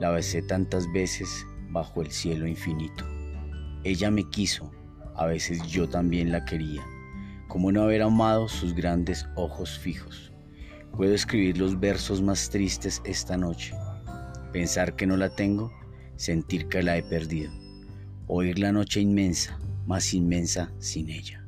la besé tantas veces bajo el cielo infinito. Ella me quiso, a veces yo también la quería, como no haber amado sus grandes ojos fijos. Puedo escribir los versos más tristes esta noche, pensar que no la tengo, sentir que la he perdido, oír la noche inmensa, más inmensa sin ella.